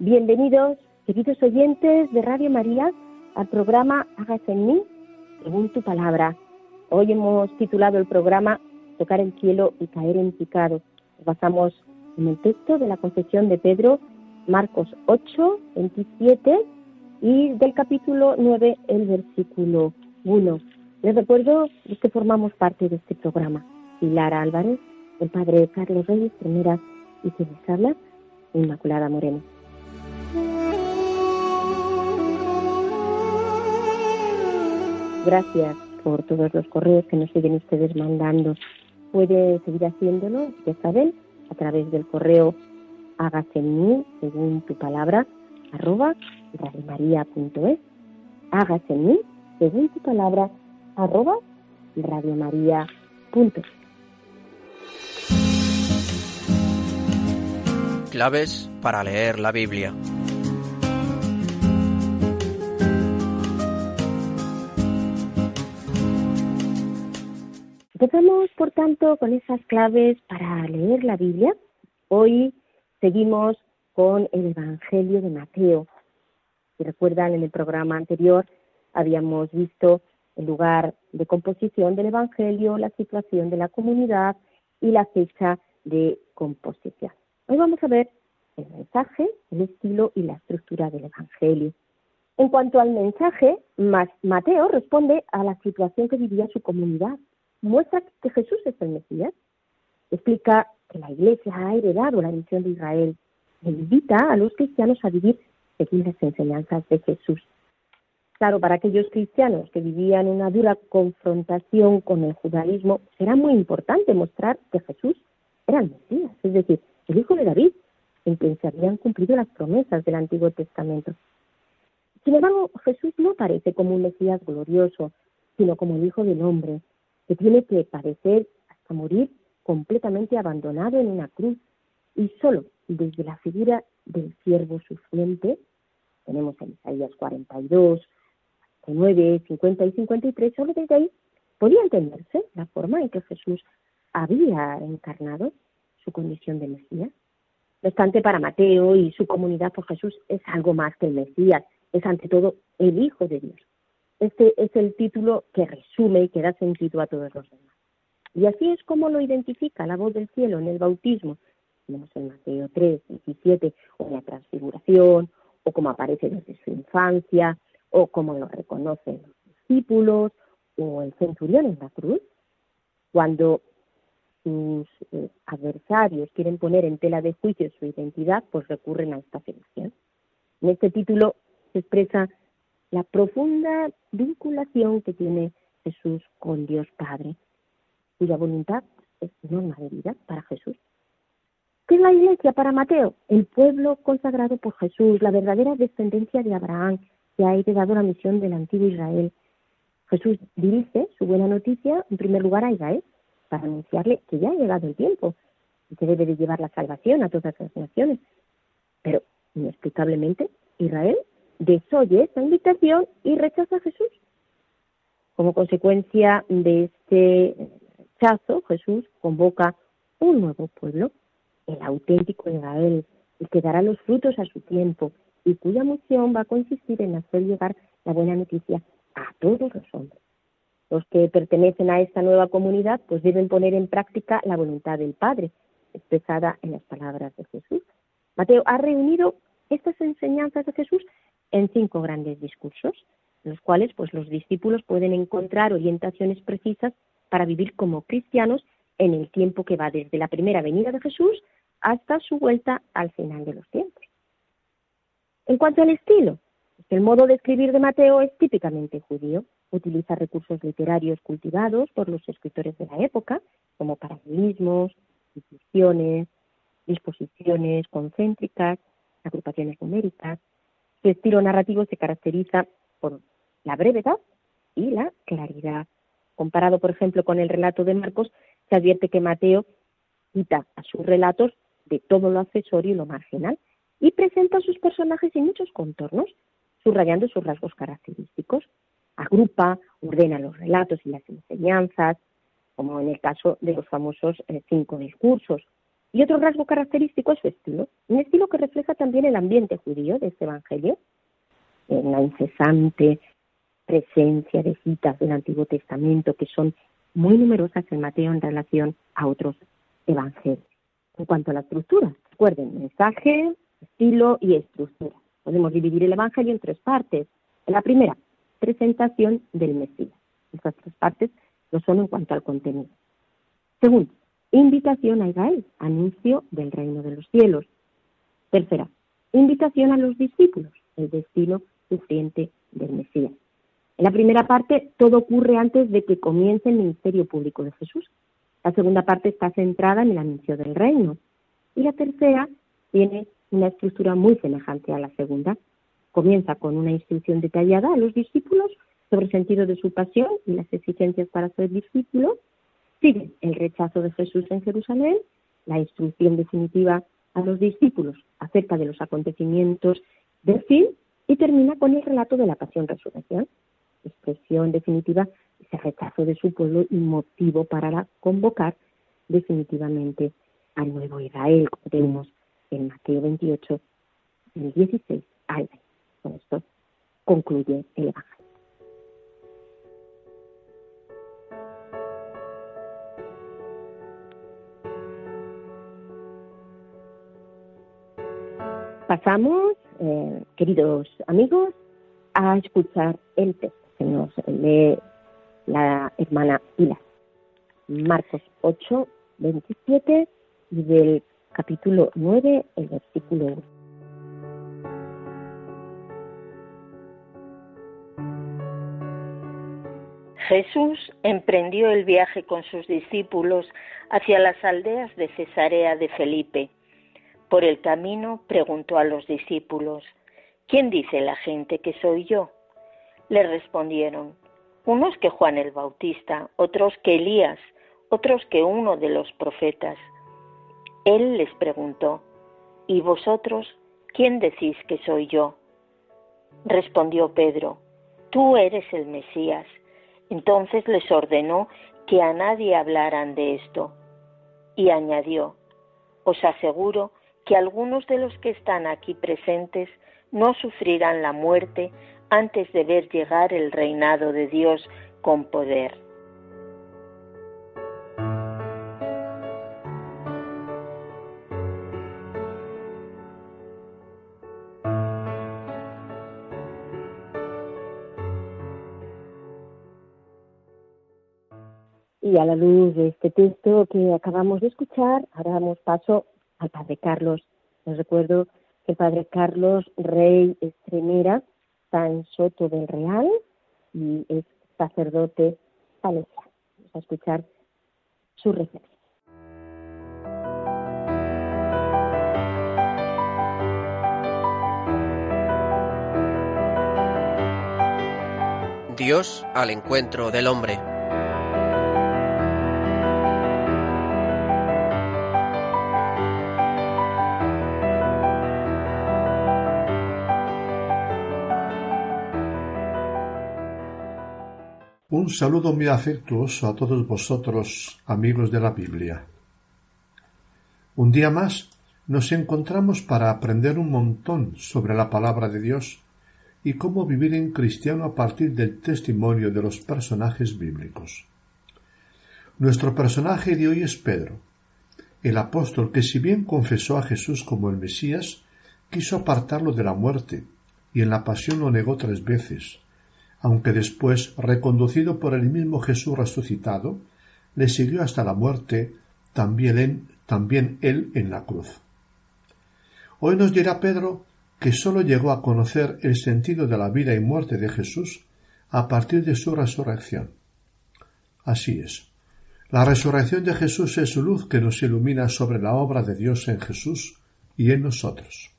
Bienvenidos, queridos oyentes de Radio María, al programa Hágase en mí, según tu palabra. Hoy hemos titulado el programa Tocar el cielo y caer en picado. Nos basamos en el texto de la confesión de Pedro, Marcos 8, 27 y del capítulo 9, el versículo 1. Les recuerdo que formamos parte de este programa. Pilar Álvarez, el padre Carlos Reyes, primera y que les Inmaculada Moreno. Gracias por todos los correos que nos siguen ustedes mandando. Puede seguir haciéndolo, ya saben, a través del correo hágase en mí, según tu palabra, arroba radiomaria.es. Hágase en mí, según tu palabra, arroba radiomaria.es. Claves para leer la Biblia. Empezamos, por tanto, con esas claves para leer la Biblia. Hoy seguimos con el Evangelio de Mateo. Si recuerdan, en el programa anterior habíamos visto el lugar de composición del Evangelio, la situación de la comunidad y la fecha de composición. Hoy vamos a ver el mensaje, el estilo y la estructura del Evangelio. En cuanto al mensaje, Mateo responde a la situación que vivía su comunidad muestra que Jesús es el Mesías, explica que la Iglesia ha heredado la misión de Israel e invita a los cristianos a vivir según las enseñanzas de Jesús. Claro, para aquellos cristianos que vivían una dura confrontación con el judaísmo, será muy importante mostrar que Jesús era el Mesías, es decir, el hijo de David, en quien se habían cumplido las promesas del Antiguo Testamento. Sin embargo, Jesús no aparece como un Mesías glorioso, sino como el Hijo del Hombre, que tiene que padecer hasta morir completamente abandonado en una cruz y solo desde la figura del siervo sufriente, tenemos en Isaías 42, 9, 50 y 53, solo desde ahí podía entenderse la forma en que Jesús había encarnado su condición de Mesías. No obstante, para Mateo y su comunidad, por Jesús es algo más que el Mesías, es ante todo el Hijo de Dios. Este es el título que resume y que da sentido a todos los demás. Y así es como lo identifica la voz del cielo en el bautismo. Tenemos en Mateo 3, 17, o en la transfiguración, o como aparece desde su infancia, o como lo reconocen los discípulos, o el centurión en la cruz. Cuando sus eh, adversarios quieren poner en tela de juicio su identidad, pues recurren a esta afirmación. En este título se expresa la profunda vinculación que tiene Jesús con Dios Padre, cuya voluntad es norma de vida para Jesús. ¿Qué es la iglesia para Mateo? El pueblo consagrado por Jesús, la verdadera descendencia de Abraham, que ha heredado la misión del antiguo Israel. Jesús dirige su buena noticia en primer lugar a Israel, para anunciarle que ya ha llegado el tiempo y que debe de llevar la salvación a todas las naciones. Pero, inexplicablemente, Israel desoye esta invitación y rechaza a Jesús. Como consecuencia de este rechazo, Jesús convoca un nuevo pueblo, el auténtico Israel, el que dará los frutos a su tiempo y cuya misión va a consistir en hacer llegar la buena noticia a todos los hombres. Los que pertenecen a esta nueva comunidad pues deben poner en práctica la voluntad del Padre, expresada en las palabras de Jesús. Mateo ha reunido estas enseñanzas de Jesús en cinco grandes discursos, los cuales pues los discípulos pueden encontrar orientaciones precisas para vivir como cristianos en el tiempo que va desde la primera venida de Jesús hasta su vuelta al final de los tiempos. En cuanto al estilo, el modo de escribir de Mateo es típicamente judío. Utiliza recursos literarios cultivados por los escritores de la época, como paralelismos, discusiones, disposiciones concéntricas, agrupaciones numéricas. Su estilo narrativo se caracteriza por la brevedad y la claridad. Comparado, por ejemplo, con el relato de Marcos, se advierte que Mateo quita a sus relatos de todo lo accesorio y lo marginal y presenta a sus personajes en muchos contornos, subrayando sus rasgos característicos. Agrupa, ordena los relatos y las enseñanzas, como en el caso de los famosos eh, cinco discursos. Y otro rasgo característico es su estilo, un estilo que refleja también el ambiente judío de este Evangelio, en la incesante presencia de citas del Antiguo Testamento que son muy numerosas en Mateo en relación a otros evangelios. En cuanto a la estructura, recuerden, mensaje, estilo y estructura. Podemos dividir el Evangelio en tres partes. la primera, presentación del Mesías. Estas tres partes lo son en cuanto al contenido. Segundo, invitación a Israel, anuncio del reino de los cielos. Tercera, invitación a los discípulos, el destino sufriente del Mesías. En la primera parte, todo ocurre antes de que comience el ministerio público de Jesús. La segunda parte está centrada en el anuncio del reino. Y la tercera tiene una estructura muy semejante a la segunda. Comienza con una instrucción detallada a los discípulos sobre el sentido de su pasión y las exigencias para ser discípulo. Sigue el rechazo de Jesús en Jerusalén, la instrucción definitiva a los discípulos acerca de los acontecimientos del fin y termina con el relato de la pasión-resurrección, expresión definitiva ese rechazo de su pueblo y motivo para convocar definitivamente al nuevo Israel, como tenemos en Mateo 28, del 16 al 20. Con esto concluye el Evangelio. Pasamos, eh, queridos amigos, a escuchar el texto que nos lee la hermana Pilar. Marcos 8, 27 y del capítulo 9, el versículo 1. Jesús emprendió el viaje con sus discípulos hacia las aldeas de Cesarea de Felipe. Por el camino preguntó a los discípulos, ¿quién dice la gente que soy yo? Le respondieron, unos que Juan el Bautista, otros que Elías, otros que uno de los profetas. Él les preguntó, ¿y vosotros quién decís que soy yo? Respondió Pedro, tú eres el Mesías. Entonces les ordenó que a nadie hablaran de esto. Y añadió, os aseguro que algunos de los que están aquí presentes no sufrirán la muerte antes de ver llegar el reinado de Dios con poder. A la luz de este texto que acabamos de escuchar, ahora damos paso al Padre Carlos. Les recuerdo que Padre Carlos Rey Estremera San Soto del Real y es sacerdote salesiano. Vamos a escuchar su reflexión. Dios al encuentro del hombre. Un saludo muy afectuoso a todos vosotros, amigos de la Biblia. Un día más nos encontramos para aprender un montón sobre la palabra de Dios y cómo vivir en cristiano a partir del testimonio de los personajes bíblicos. Nuestro personaje de hoy es Pedro, el apóstol que si bien confesó a Jesús como el Mesías, quiso apartarlo de la muerte, y en la pasión lo negó tres veces, aunque después, reconducido por el mismo Jesús resucitado, le siguió hasta la muerte, también él, en la cruz. Hoy nos dirá Pedro que sólo llegó a conocer el sentido de la vida y muerte de Jesús a partir de su resurrección. Así es. La resurrección de Jesús es su luz que nos ilumina sobre la obra de Dios en Jesús y en nosotros.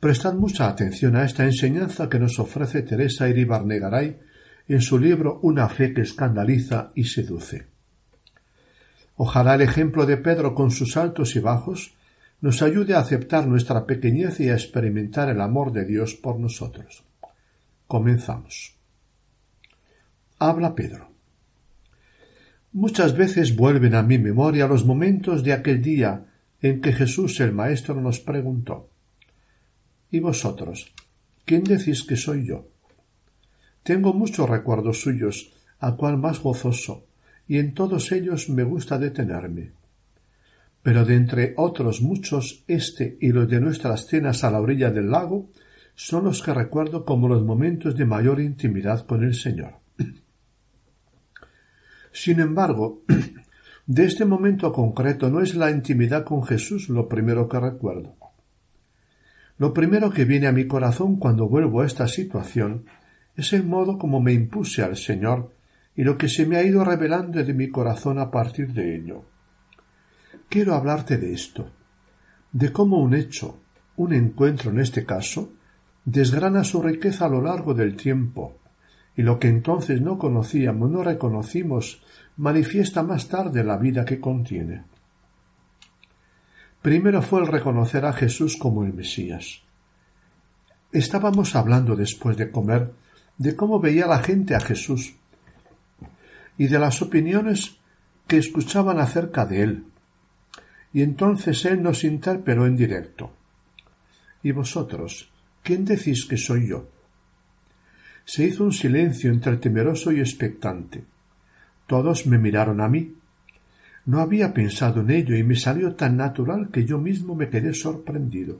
Prestad mucha atención a esta enseñanza que nos ofrece Teresa Iribarnegaray en su libro Una fe que escandaliza y seduce. Ojalá el ejemplo de Pedro con sus altos y bajos nos ayude a aceptar nuestra pequeñez y a experimentar el amor de Dios por nosotros. Comenzamos. Habla Pedro. Muchas veces vuelven a mi memoria los momentos de aquel día en que Jesús el Maestro nos preguntó ¿Y vosotros? ¿Quién decís que soy yo? Tengo muchos recuerdos suyos, a cual más gozoso, y en todos ellos me gusta detenerme. Pero de entre otros muchos, este y los de nuestras cenas a la orilla del lago son los que recuerdo como los momentos de mayor intimidad con el Señor. Sin embargo, de este momento concreto no es la intimidad con Jesús lo primero que recuerdo. Lo primero que viene a mi corazón cuando vuelvo a esta situación es el modo como me impuse al Señor y lo que se me ha ido revelando de mi corazón a partir de ello. Quiero hablarte de esto, de cómo un hecho, un encuentro en este caso, desgrana su riqueza a lo largo del tiempo, y lo que entonces no conocíamos, no reconocimos, manifiesta más tarde la vida que contiene. Primero fue el reconocer a Jesús como el Mesías. Estábamos hablando después de comer de cómo veía la gente a Jesús y de las opiniones que escuchaban acerca de él. Y entonces él nos interpeló en directo. ¿Y vosotros? ¿Quién decís que soy yo? Se hizo un silencio entre temeroso y expectante. Todos me miraron a mí. No había pensado en ello y me salió tan natural que yo mismo me quedé sorprendido.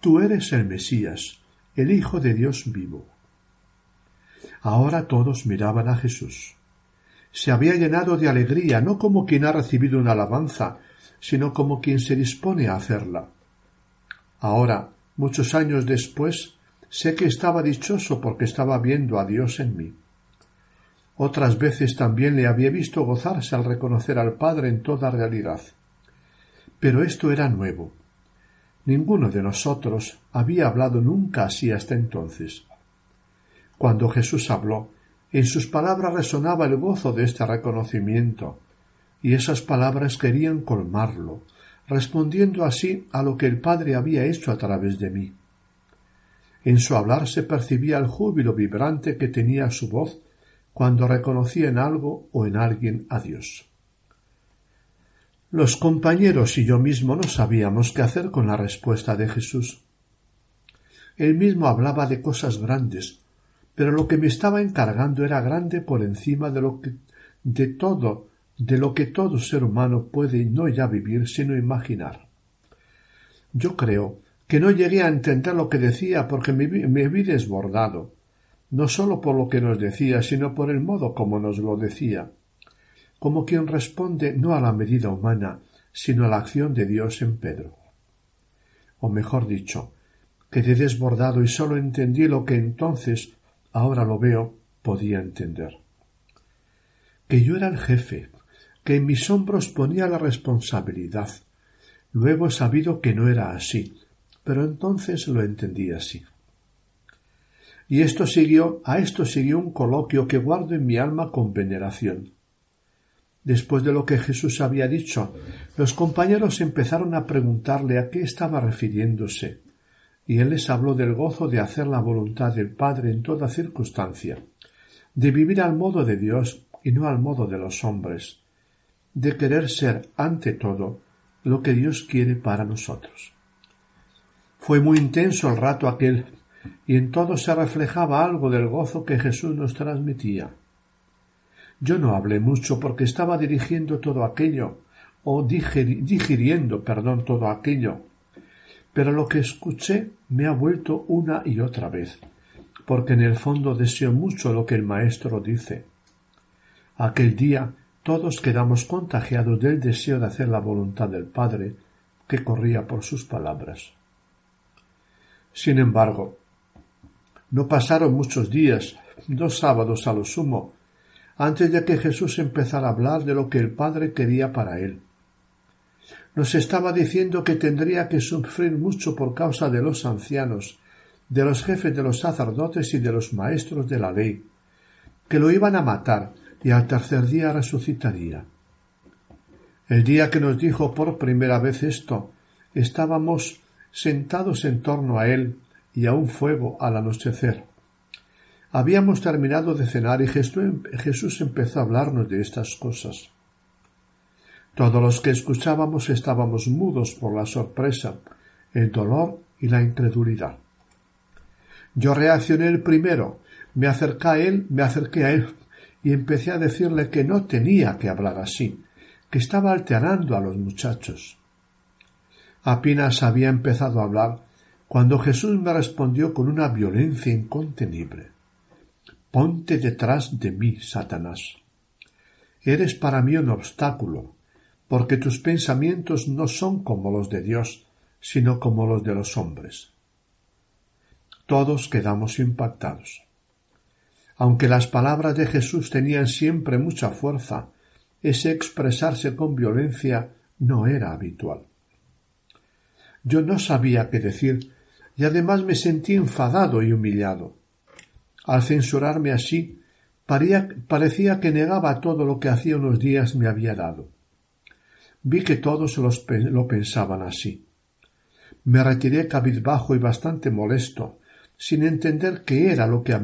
Tú eres el Mesías, el Hijo de Dios vivo. Ahora todos miraban a Jesús. Se había llenado de alegría, no como quien ha recibido una alabanza, sino como quien se dispone a hacerla. Ahora, muchos años después, Sé que estaba dichoso porque estaba viendo a Dios en mí. Otras veces también le había visto gozarse al reconocer al Padre en toda realidad. Pero esto era nuevo. Ninguno de nosotros había hablado nunca así hasta entonces. Cuando Jesús habló, en sus palabras resonaba el gozo de este reconocimiento, y esas palabras querían colmarlo, respondiendo así a lo que el Padre había hecho a través de mí. En su hablar se percibía el júbilo vibrante que tenía su voz cuando reconocía en algo o en alguien a Dios. Los compañeros y yo mismo no sabíamos qué hacer con la respuesta de Jesús. Él mismo hablaba de cosas grandes, pero lo que me estaba encargando era grande por encima de lo que de todo, de lo que todo ser humano puede no ya vivir sino imaginar. Yo creo que no llegué a entender lo que decía porque me vi, desbordado, no sólo por lo que nos decía, sino por el modo como nos lo decía, como quien responde no a la medida humana, sino a la acción de Dios en Pedro. O mejor dicho, quedé desbordado y sólo entendí lo que entonces, ahora lo veo, podía entender. Que yo era el jefe, que en mis hombros ponía la responsabilidad. Luego he sabido que no era así, pero entonces lo entendí así. Y esto siguió, a esto siguió un coloquio que guardo en mi alma con veneración. Después de lo que Jesús había dicho, los compañeros empezaron a preguntarle a qué estaba refiriéndose, y él les habló del gozo de hacer la voluntad del Padre en toda circunstancia, de vivir al modo de Dios y no al modo de los hombres, de querer ser, ante todo, lo que Dios quiere para nosotros. Fue muy intenso el rato aquel y en todo se reflejaba algo del gozo que Jesús nos transmitía. Yo no hablé mucho porque estaba dirigiendo todo aquello, o digiriendo, perdón, todo aquello, pero lo que escuché me ha vuelto una y otra vez, porque en el fondo deseo mucho lo que el Maestro dice. Aquel día todos quedamos contagiados del deseo de hacer la voluntad del Padre, que corría por sus palabras. Sin embargo, no pasaron muchos días, dos sábados a lo sumo, antes de que Jesús empezara a hablar de lo que el Padre quería para él. Nos estaba diciendo que tendría que sufrir mucho por causa de los ancianos, de los jefes de los sacerdotes y de los maestros de la ley, que lo iban a matar y al tercer día resucitaría. El día que nos dijo por primera vez esto, estábamos sentados en torno a él y a un fuego al anochecer. Habíamos terminado de cenar y Jesús empezó a hablarnos de estas cosas. Todos los que escuchábamos estábamos mudos por la sorpresa, el dolor y la incredulidad. Yo reaccioné el primero, me acerqué a él, me acerqué a él y empecé a decirle que no tenía que hablar así, que estaba alterando a los muchachos. Apenas había empezado a hablar cuando Jesús me respondió con una violencia incontenible. Ponte detrás de mí, Satanás. Eres para mí un obstáculo, porque tus pensamientos no son como los de Dios, sino como los de los hombres. Todos quedamos impactados. Aunque las palabras de Jesús tenían siempre mucha fuerza, ese expresarse con violencia no era habitual. Yo no sabía qué decir y además me sentí enfadado y humillado. Al censurarme así, parecía que negaba todo lo que hacía unos días me había dado. Vi que todos lo pensaban así. Me retiré cabizbajo y bastante molesto, sin entender qué era lo que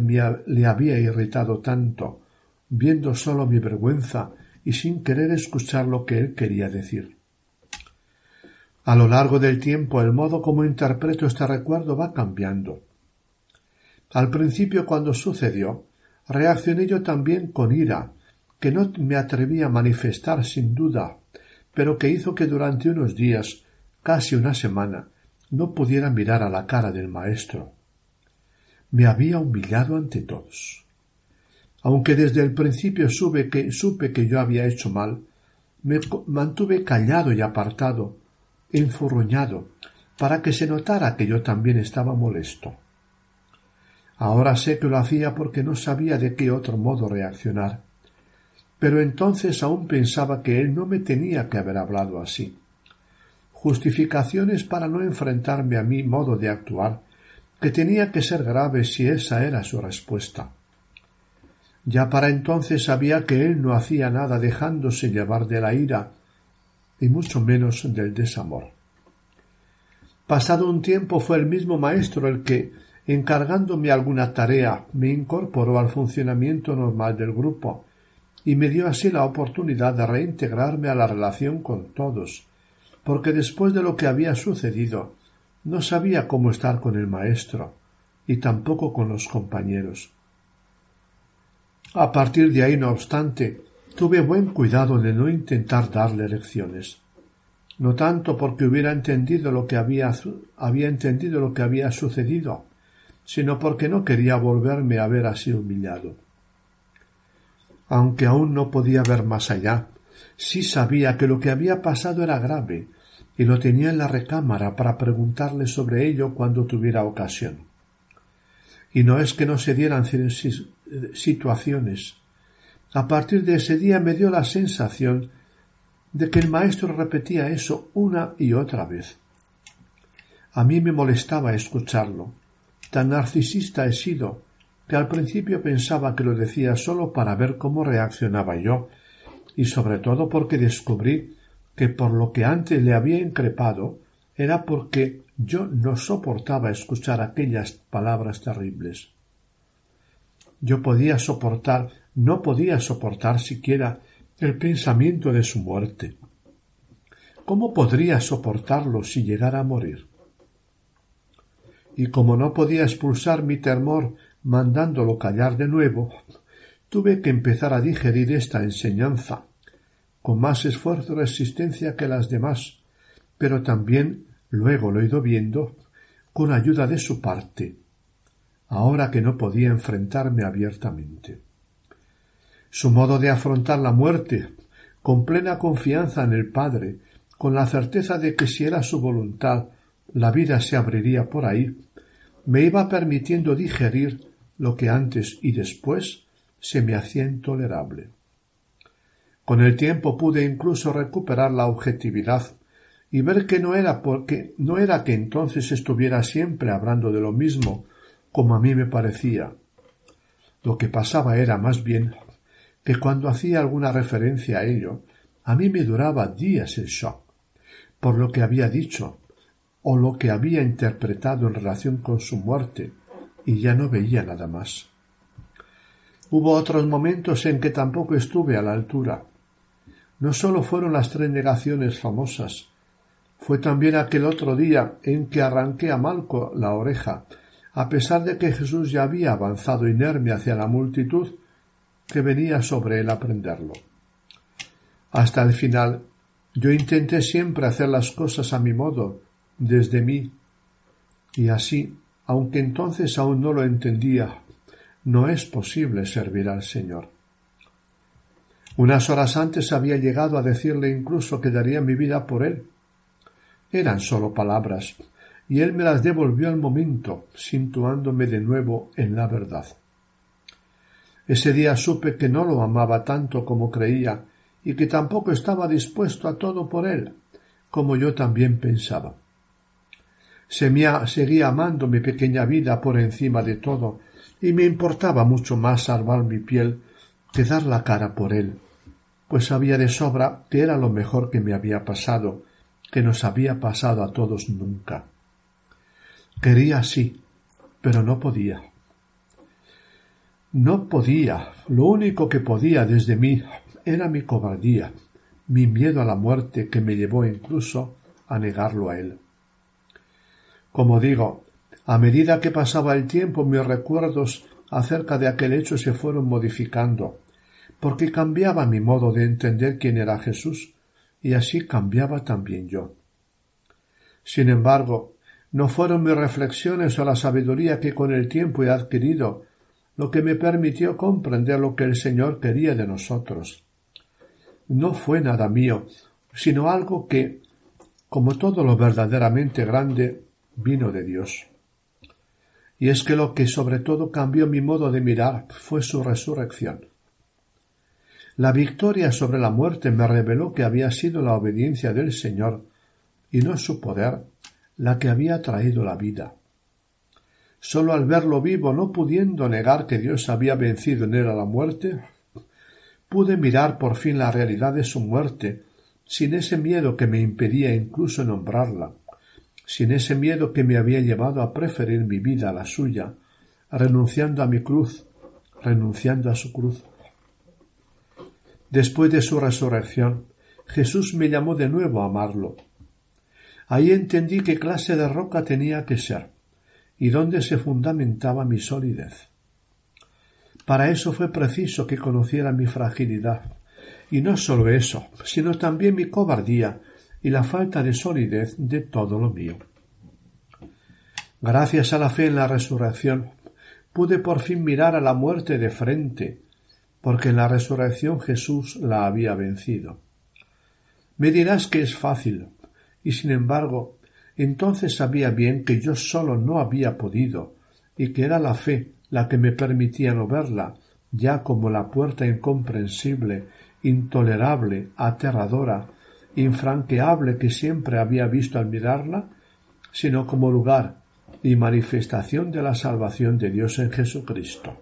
le había irritado tanto, viendo solo mi vergüenza y sin querer escuchar lo que él quería decir. A lo largo del tiempo el modo como interpreto este recuerdo va cambiando. Al principio cuando sucedió, reaccioné yo también con ira, que no me atreví a manifestar sin duda, pero que hizo que durante unos días, casi una semana, no pudiera mirar a la cara del maestro. Me había humillado ante todos. Aunque desde el principio supe que, supe que yo había hecho mal, me mantuve callado y apartado, enfurruñado, para que se notara que yo también estaba molesto. Ahora sé que lo hacía porque no sabía de qué otro modo reaccionar. Pero entonces aún pensaba que él no me tenía que haber hablado así. Justificaciones para no enfrentarme a mi modo de actuar, que tenía que ser grave si esa era su respuesta. Ya para entonces sabía que él no hacía nada dejándose llevar de la ira y mucho menos del desamor. Pasado un tiempo fue el mismo maestro el que, encargándome alguna tarea, me incorporó al funcionamiento normal del grupo y me dio así la oportunidad de reintegrarme a la relación con todos, porque después de lo que había sucedido no sabía cómo estar con el maestro y tampoco con los compañeros. A partir de ahí, no obstante, Tuve buen cuidado de no intentar darle lecciones, no tanto porque hubiera entendido lo que había, había entendido lo que había sucedido, sino porque no quería volverme a ver así humillado. Aunque aún no podía ver más allá, sí sabía que lo que había pasado era grave y lo tenía en la recámara para preguntarle sobre ello cuando tuviera ocasión. Y no es que no se dieran situaciones, a partir de ese día me dio la sensación de que el maestro repetía eso una y otra vez. A mí me molestaba escucharlo. Tan narcisista he sido que al principio pensaba que lo decía solo para ver cómo reaccionaba yo, y sobre todo porque descubrí que por lo que antes le había increpado era porque yo no soportaba escuchar aquellas palabras terribles. Yo podía soportar no podía soportar siquiera el pensamiento de su muerte. ¿Cómo podría soportarlo si llegara a morir? y como no podía expulsar mi temor mandándolo callar de nuevo, tuve que empezar a digerir esta enseñanza, con más esfuerzo y resistencia que las demás, pero también luego lo he ido viendo con ayuda de su parte, ahora que no podía enfrentarme abiertamente. Su modo de afrontar la muerte, con plena confianza en el Padre, con la certeza de que si era su voluntad, la vida se abriría por ahí, me iba permitiendo digerir lo que antes y después se me hacía intolerable. Con el tiempo pude incluso recuperar la objetividad y ver que no era porque no era que entonces estuviera siempre hablando de lo mismo, como a mí me parecía. Lo que pasaba era más bien que cuando hacía alguna referencia a ello, a mí me duraba días el shock, por lo que había dicho, o lo que había interpretado en relación con su muerte, y ya no veía nada más. Hubo otros momentos en que tampoco estuve a la altura. No sólo fueron las tres negaciones famosas, fue también aquel otro día en que arranqué a Malco la oreja, a pesar de que Jesús ya había avanzado inerme hacia la multitud que venía sobre él a prenderlo. Hasta el final yo intenté siempre hacer las cosas a mi modo, desde mí, y así, aunque entonces aún no lo entendía, no es posible servir al Señor. Unas horas antes había llegado a decirle incluso que daría mi vida por él. Eran solo palabras, y él me las devolvió al momento, situándome de nuevo en la verdad. Ese día supe que no lo amaba tanto como creía, y que tampoco estaba dispuesto a todo por él, como yo también pensaba. Se me seguía amando mi pequeña vida por encima de todo, y me importaba mucho más salvar mi piel que dar la cara por él, pues sabía de sobra que era lo mejor que me había pasado, que nos había pasado a todos nunca. Quería sí, pero no podía. No podía. Lo único que podía desde mí era mi cobardía, mi miedo a la muerte que me llevó incluso a negarlo a él. Como digo, a medida que pasaba el tiempo mis recuerdos acerca de aquel hecho se fueron modificando, porque cambiaba mi modo de entender quién era Jesús, y así cambiaba también yo. Sin embargo, no fueron mis reflexiones o la sabiduría que con el tiempo he adquirido lo que me permitió comprender lo que el Señor quería de nosotros. No fue nada mío, sino algo que, como todo lo verdaderamente grande, vino de Dios. Y es que lo que sobre todo cambió mi modo de mirar fue su resurrección. La victoria sobre la muerte me reveló que había sido la obediencia del Señor y no su poder la que había traído la vida. Sólo al verlo vivo, no pudiendo negar que Dios había vencido en él a la muerte, pude mirar por fin la realidad de su muerte, sin ese miedo que me impedía incluso nombrarla, sin ese miedo que me había llevado a preferir mi vida a la suya, renunciando a mi cruz, renunciando a su cruz. Después de su resurrección, Jesús me llamó de nuevo a amarlo. Ahí entendí qué clase de roca tenía que ser y dónde se fundamentaba mi solidez. Para eso fue preciso que conociera mi fragilidad, y no sólo eso, sino también mi cobardía y la falta de solidez de todo lo mío. Gracias a la fe en la resurrección, pude por fin mirar a la muerte de frente, porque en la resurrección Jesús la había vencido. Me dirás que es fácil, y sin embargo, entonces sabía bien que yo solo no había podido, y que era la fe la que me permitía no verla, ya como la puerta incomprensible, intolerable, aterradora, infranqueable que siempre había visto al mirarla, sino como lugar y manifestación de la salvación de Dios en Jesucristo.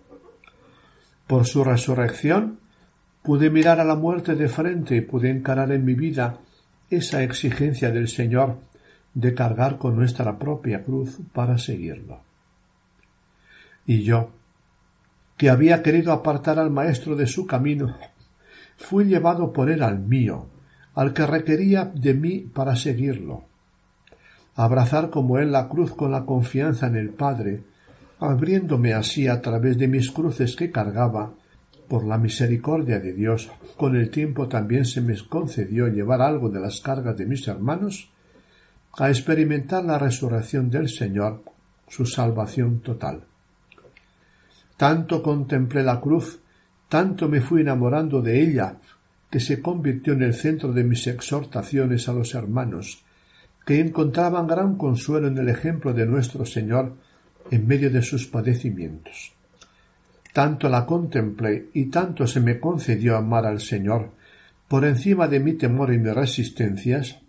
Por su resurrección pude mirar a la muerte de frente y pude encarar en mi vida esa exigencia del Señor de cargar con nuestra propia cruz para seguirlo. Y yo, que había querido apartar al Maestro de su camino, fui llevado por él al mío, al que requería de mí para seguirlo. abrazar como él la cruz con la confianza en el Padre, abriéndome así a través de mis cruces que cargaba, por la misericordia de Dios, con el tiempo también se me concedió llevar algo de las cargas de mis hermanos, a experimentar la resurrección del Señor, su salvación total. Tanto contemplé la cruz, tanto me fui enamorando de ella, que se convirtió en el centro de mis exhortaciones a los hermanos, que encontraban gran consuelo en el ejemplo de nuestro Señor en medio de sus padecimientos. Tanto la contemplé y tanto se me concedió amar al Señor, por encima de mi temor y mis resistencias,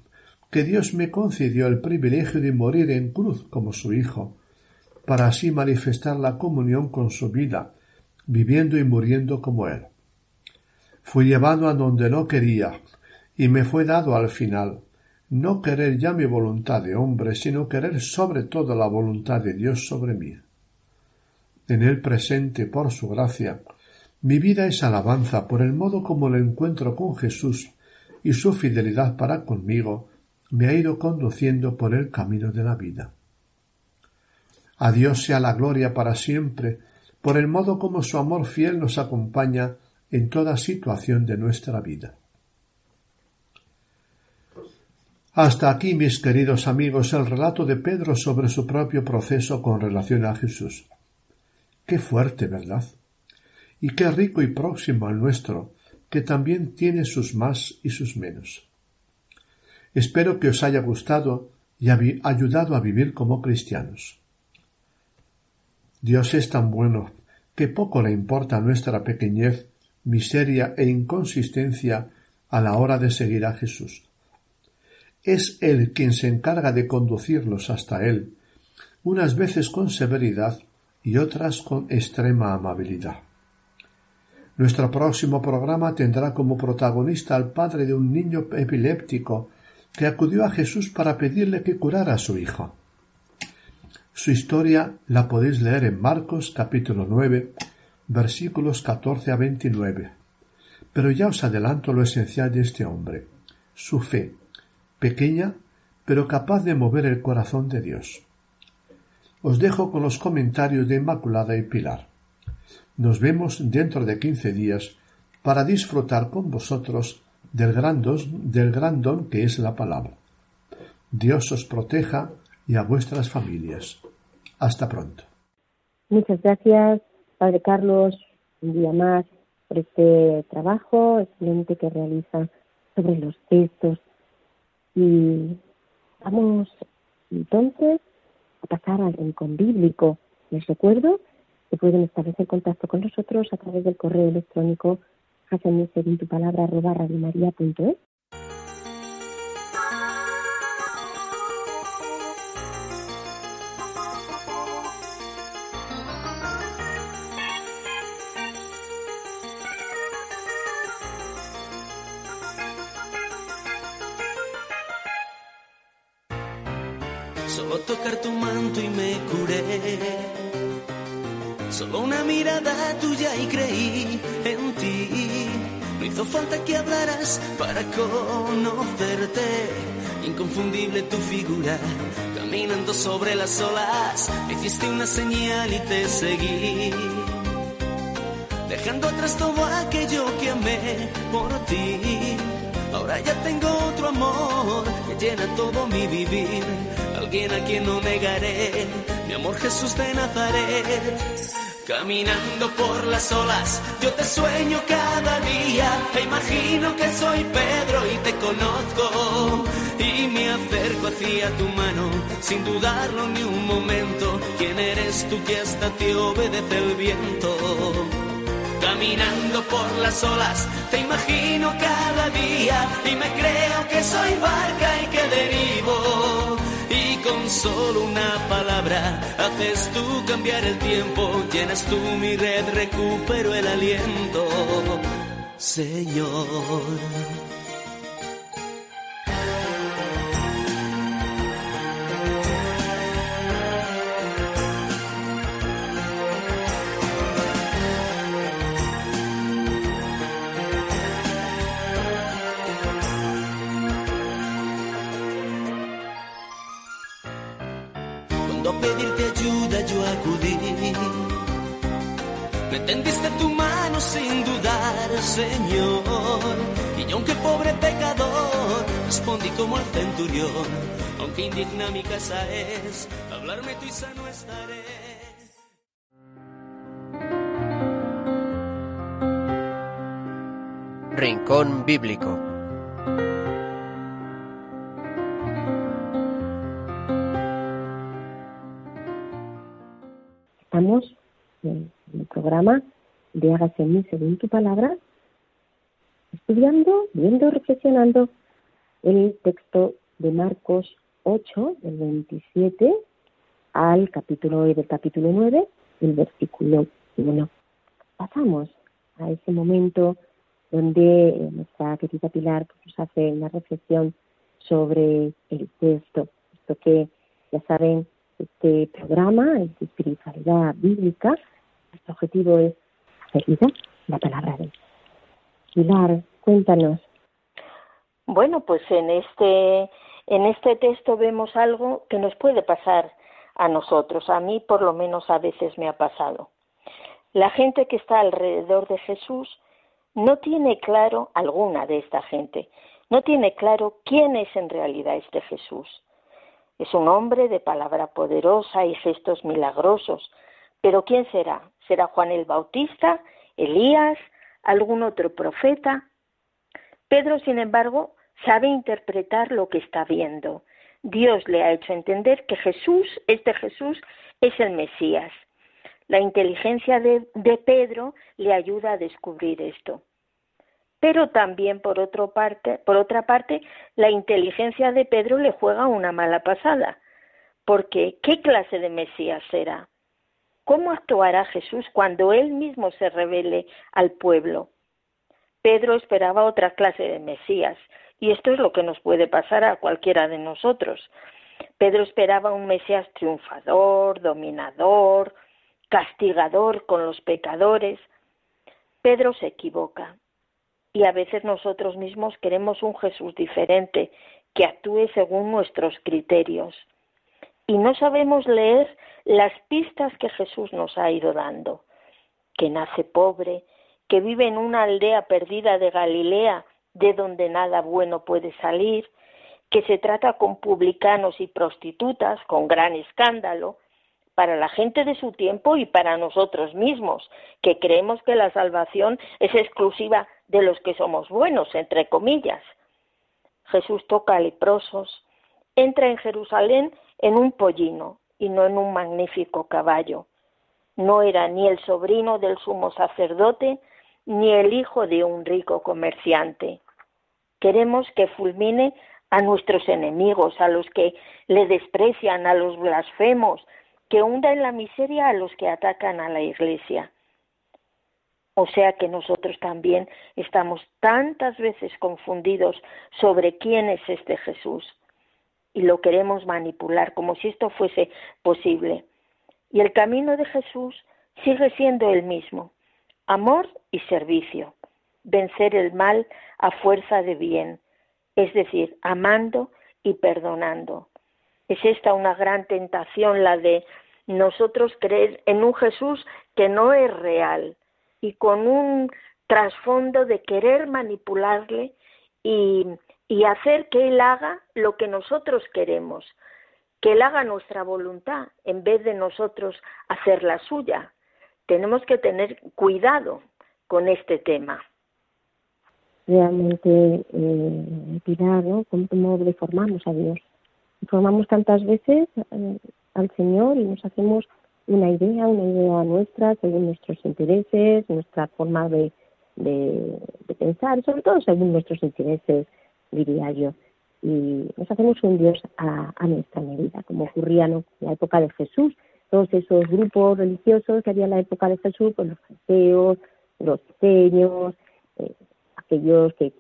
que Dios me concedió el privilegio de morir en cruz como su Hijo, para así manifestar la comunión con su vida, viviendo y muriendo como Él. Fui llevado a donde no quería, y me fue dado al final, no querer ya mi voluntad de hombre, sino querer sobre todo la voluntad de Dios sobre mí. En el presente, por su gracia, mi vida es alabanza por el modo como lo encuentro con Jesús y su fidelidad para conmigo me ha ido conduciendo por el camino de la vida. A Dios sea la gloria para siempre, por el modo como su amor fiel nos acompaña en toda situación de nuestra vida. Hasta aquí, mis queridos amigos, el relato de Pedro sobre su propio proceso con relación a Jesús. Qué fuerte, ¿verdad? Y qué rico y próximo al nuestro, que también tiene sus más y sus menos. Espero que os haya gustado y ayudado a vivir como cristianos. Dios es tan bueno que poco le importa nuestra pequeñez, miseria e inconsistencia a la hora de seguir a Jesús. Es Él quien se encarga de conducirlos hasta Él, unas veces con severidad y otras con extrema amabilidad. Nuestro próximo programa tendrá como protagonista al padre de un niño epiléptico que acudió a Jesús para pedirle que curara a su hijo. Su historia la podéis leer en Marcos capítulo 9, versículos 14 a 29. Pero ya os adelanto lo esencial de este hombre, su fe, pequeña, pero capaz de mover el corazón de Dios. Os dejo con los comentarios de Inmaculada y Pilar. Nos vemos dentro de quince días para disfrutar con vosotros del gran, del gran don que es la palabra. Dios os proteja y a vuestras familias. Hasta pronto. Muchas gracias, Padre Carlos, un día más por este trabajo excelente que realiza sobre los textos y vamos entonces a pasar al rincón bíblico. Les recuerdo que pueden establecer contacto con nosotros a través del correo electrónico según tu palabra arroba radiomaria.es No falta que hablaras para conocerte. Inconfundible tu figura, caminando sobre las olas. Me hiciste una señal y te seguí. Dejando atrás todo aquello que amé por ti. Ahora ya tengo otro amor que llena todo mi vivir alguien a quien no negaré, mi amor Jesús de Nazaret. Caminando por las olas, yo te sueño cada día, e imagino que soy Pedro y te conozco. Y me acerco hacia tu mano, sin dudarlo ni un momento. ¿Quién eres tú que hasta te obedece el viento? Caminando por las olas, te imagino cada día y me creo que soy barca y que derivo solo una palabra haces tú cambiar el tiempo, llenas tú mi red, recupero el aliento, Señor. pedirte ayuda yo acudí. Me tendiste tu mano sin dudar, Señor. Y yo, aunque pobre pecador, respondí como el centurión. Aunque indigna mi casa es, hablarme tú y sano estaré. Rincón Bíblico programa de Hágase en mí según tu palabra, estudiando, viendo, reflexionando el texto de Marcos 8, del 27 al capítulo del capítulo 9, el versículo 1. Pasamos a ese momento donde nuestra querida Pilar nos hace una reflexión sobre el texto, esto que ya saben, este programa es espiritualidad bíblica, nuestro objetivo es hacer la palabra de Dios. Cuéntanos. Bueno, pues en este en este texto vemos algo que nos puede pasar a nosotros, a mí por lo menos a veces me ha pasado. La gente que está alrededor de Jesús no tiene claro, alguna de esta gente, no tiene claro quién es en realidad este Jesús. Es un hombre de palabra poderosa y gestos milagrosos, pero ¿quién será? ¿Será Juan el Bautista? ¿Elías? ¿Algún otro profeta? Pedro, sin embargo, sabe interpretar lo que está viendo. Dios le ha hecho entender que Jesús, este Jesús, es el Mesías. La inteligencia de, Pedro le ayuda a descubrir esto. Pero también, por, otro parte, por otra parte, la inteligencia de Pedro le juega una mala pasada. Porque, ¿qué clase de Mesías será? ¿Cómo actuará Jesús cuando él mismo se revele al pueblo? Pedro esperaba otra clase de Mesías, y esto es lo que nos puede pasar a cualquiera de nosotros. Pedro esperaba un Mesías triunfador, dominador, castigador con los pecadores. Pedro se equivoca. Y a veces nosotros mismos queremos un Jesús diferente, que actúe según nuestros criterios. Y no sabemos leer las pistas que Jesús nos ha ido dando. Que nace pobre, que vive en una aldea perdida de Galilea, de donde nada bueno puede salir, que se trata con publicanos y prostitutas, con gran escándalo, para la gente de su tiempo y para nosotros mismos, que creemos que la salvación es exclusiva de los que somos buenos, entre comillas. Jesús toca a leprosos, entra en Jerusalén en un pollino y no en un magnífico caballo. No era ni el sobrino del sumo sacerdote, ni el hijo de un rico comerciante. Queremos que fulmine a nuestros enemigos, a los que le desprecian, a los blasfemos, que hunda en la miseria a los que atacan a la Iglesia. O sea que nosotros también estamos tantas veces confundidos sobre quién es este Jesús y lo queremos manipular como si esto fuese posible. Y el camino de Jesús sigue siendo el mismo, amor y servicio, vencer el mal a fuerza de bien, es decir, amando y perdonando. Es esta una gran tentación, la de nosotros creer en un Jesús que no es real y con un trasfondo de querer manipularle y, y hacer que Él haga lo que nosotros queremos, que Él haga nuestra voluntad en vez de nosotros hacer la suya. Tenemos que tener cuidado con este tema. Realmente, eh, Pilar. ¿Cómo, deformamos a Dios? Deformamos tantas veces eh, al Señor y nos hacemos una idea, una idea nuestra, según nuestros intereses, nuestra forma de, de, de pensar, sobre todo según nuestros intereses diría yo. Y nos hacemos un Dios a, nuestra medida, como ocurría en la época de Jesús. Todos esos grupos religiosos que había en la época de Jesús, pues los fariseos, los pequeños, eh, aquellos que,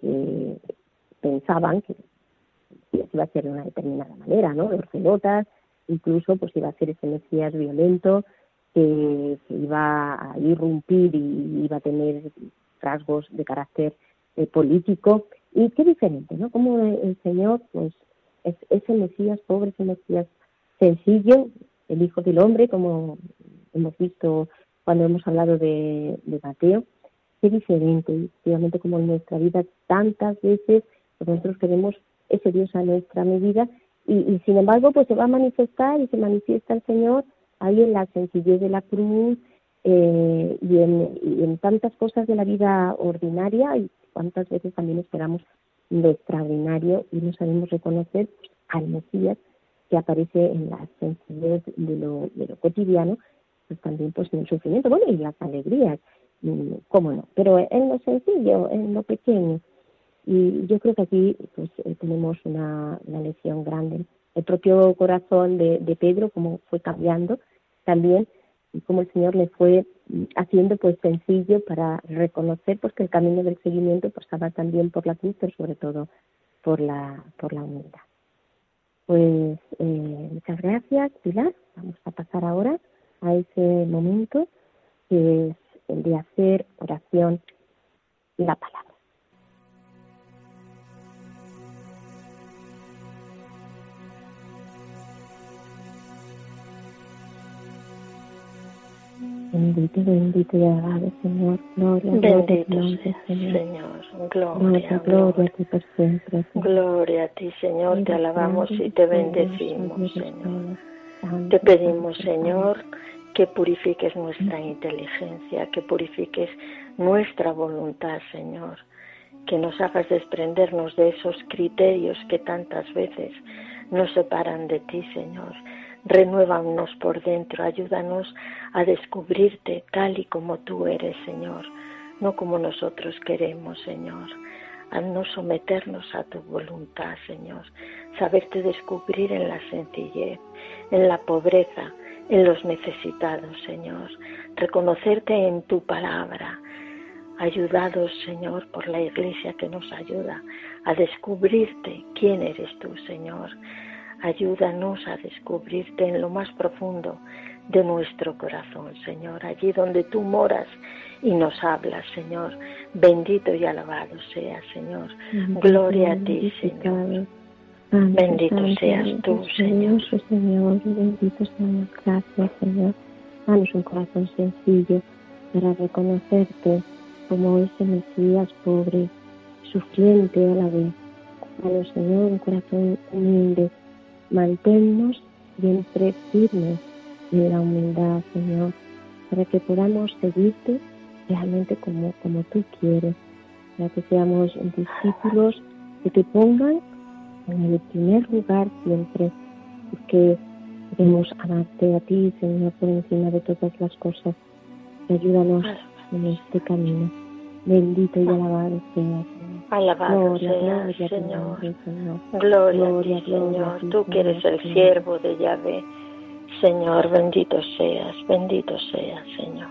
pensaban que iba a ser de una determinada manera, ¿no? Los celotas, incluso pues iba a ser ese Mesías violento que, iba a irrumpir y iba a tener rasgos de carácter eh, político y qué diferente, ¿no? Como el Señor, pues, es ese Mesías pobre, ese Mesías sencillo, el Hijo del Hombre, como hemos visto cuando hemos hablado de, Mateo, qué diferente, efectivamente como en nuestra vida tantas veces nosotros queremos ese Dios a nuestra medida y, sin embargo pues se va a manifestar y se manifiesta el Señor ahí en la sencillez de la cruz eh, y, en, tantas cosas de la vida ordinaria y cuántas veces también esperamos lo extraordinario y no sabemos reconocer al Mesías que aparece en la sencillez de lo, de lo cotidiano, pues también pues en el sufrimiento, bueno, y las alegrías, mm, cómo no, pero en lo sencillo, en lo pequeño. Y yo creo que aquí pues eh, tenemos una, una lección grande. El propio corazón de, de Pedro, cómo fue cambiando también, y cómo el Señor le fue mm, haciendo pues sencillo para reconocer pues que el camino del seguimiento pasaba también por la cruz, pero sobre todo por la, por la humildad. Pues eh, muchas gracias, Pilar. Vamos a pasar ahora a ese momento que es el de hacer oración la palabra. Bendito, bendito y alabado Señor. Gloria, bendito gloria, Señor. Señor. Gloria, gloria, a ti por siempre. Gloria a ti, Señor. Te alabamos y te bendecimos, Señor. Te pedimos, Señor, que purifiques nuestra inteligencia, que purifiques nuestra voluntad, Señor. Que nos hagas desprendernos de esos criterios que tantas veces nos separan de ti, Señor Renuévanos por dentro, ayúdanos a descubrirte tal y como tú eres, Señor, no como nosotros queremos, Señor. A no someternos a tu voluntad, Señor. Saberte descubrir en la sencillez, en la pobreza, en los necesitados, Señor. Reconocerte en tu palabra. Ayudados, Señor, por la Iglesia que nos ayuda a descubrirte quién eres tú, Señor Ayúdanos a descubrirte en lo más profundo de nuestro corazón, Señor, allí donde tú moras y nos hablas, Señor. Bendito y alabado sea, Señor. Gloria a ti, Señor. Bendito seas tú, Señor. Señor, bendito Señor. Gracias, Señor. Danos un corazón sencillo para reconocerte como ese Mesías pobre, sufriente a la vez. Danos, Señor, un corazón humilde Manténnos siempre firmes en la humildad, Señor, para que podamos seguirte realmente como, como tú quieres, para que seamos discípulos que te pongan en el primer lugar siempre, porque queremos amarte a ti, Señor, por encima de todas las cosas. Ayúdanos en este camino. Bendito y alabado sea, Alabado sea, Señor. Gloria, a ti, Señor. Tú que eres el siervo de Yahvé. Señor, bendito seas, bendito seas, Señor.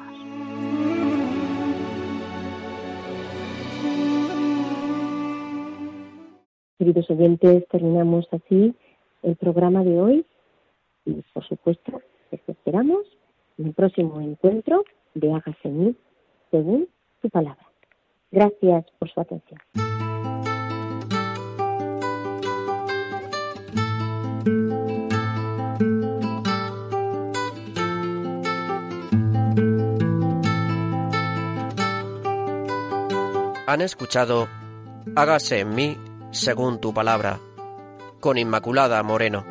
Queridos oyentes, terminamos así el programa de hoy y, por supuesto, esperamos en el próximo encuentro de Hágase mí según su palabra. Gracias por su atención. Han escuchado Hágase en mí según tu palabra, con Inmaculada Moreno.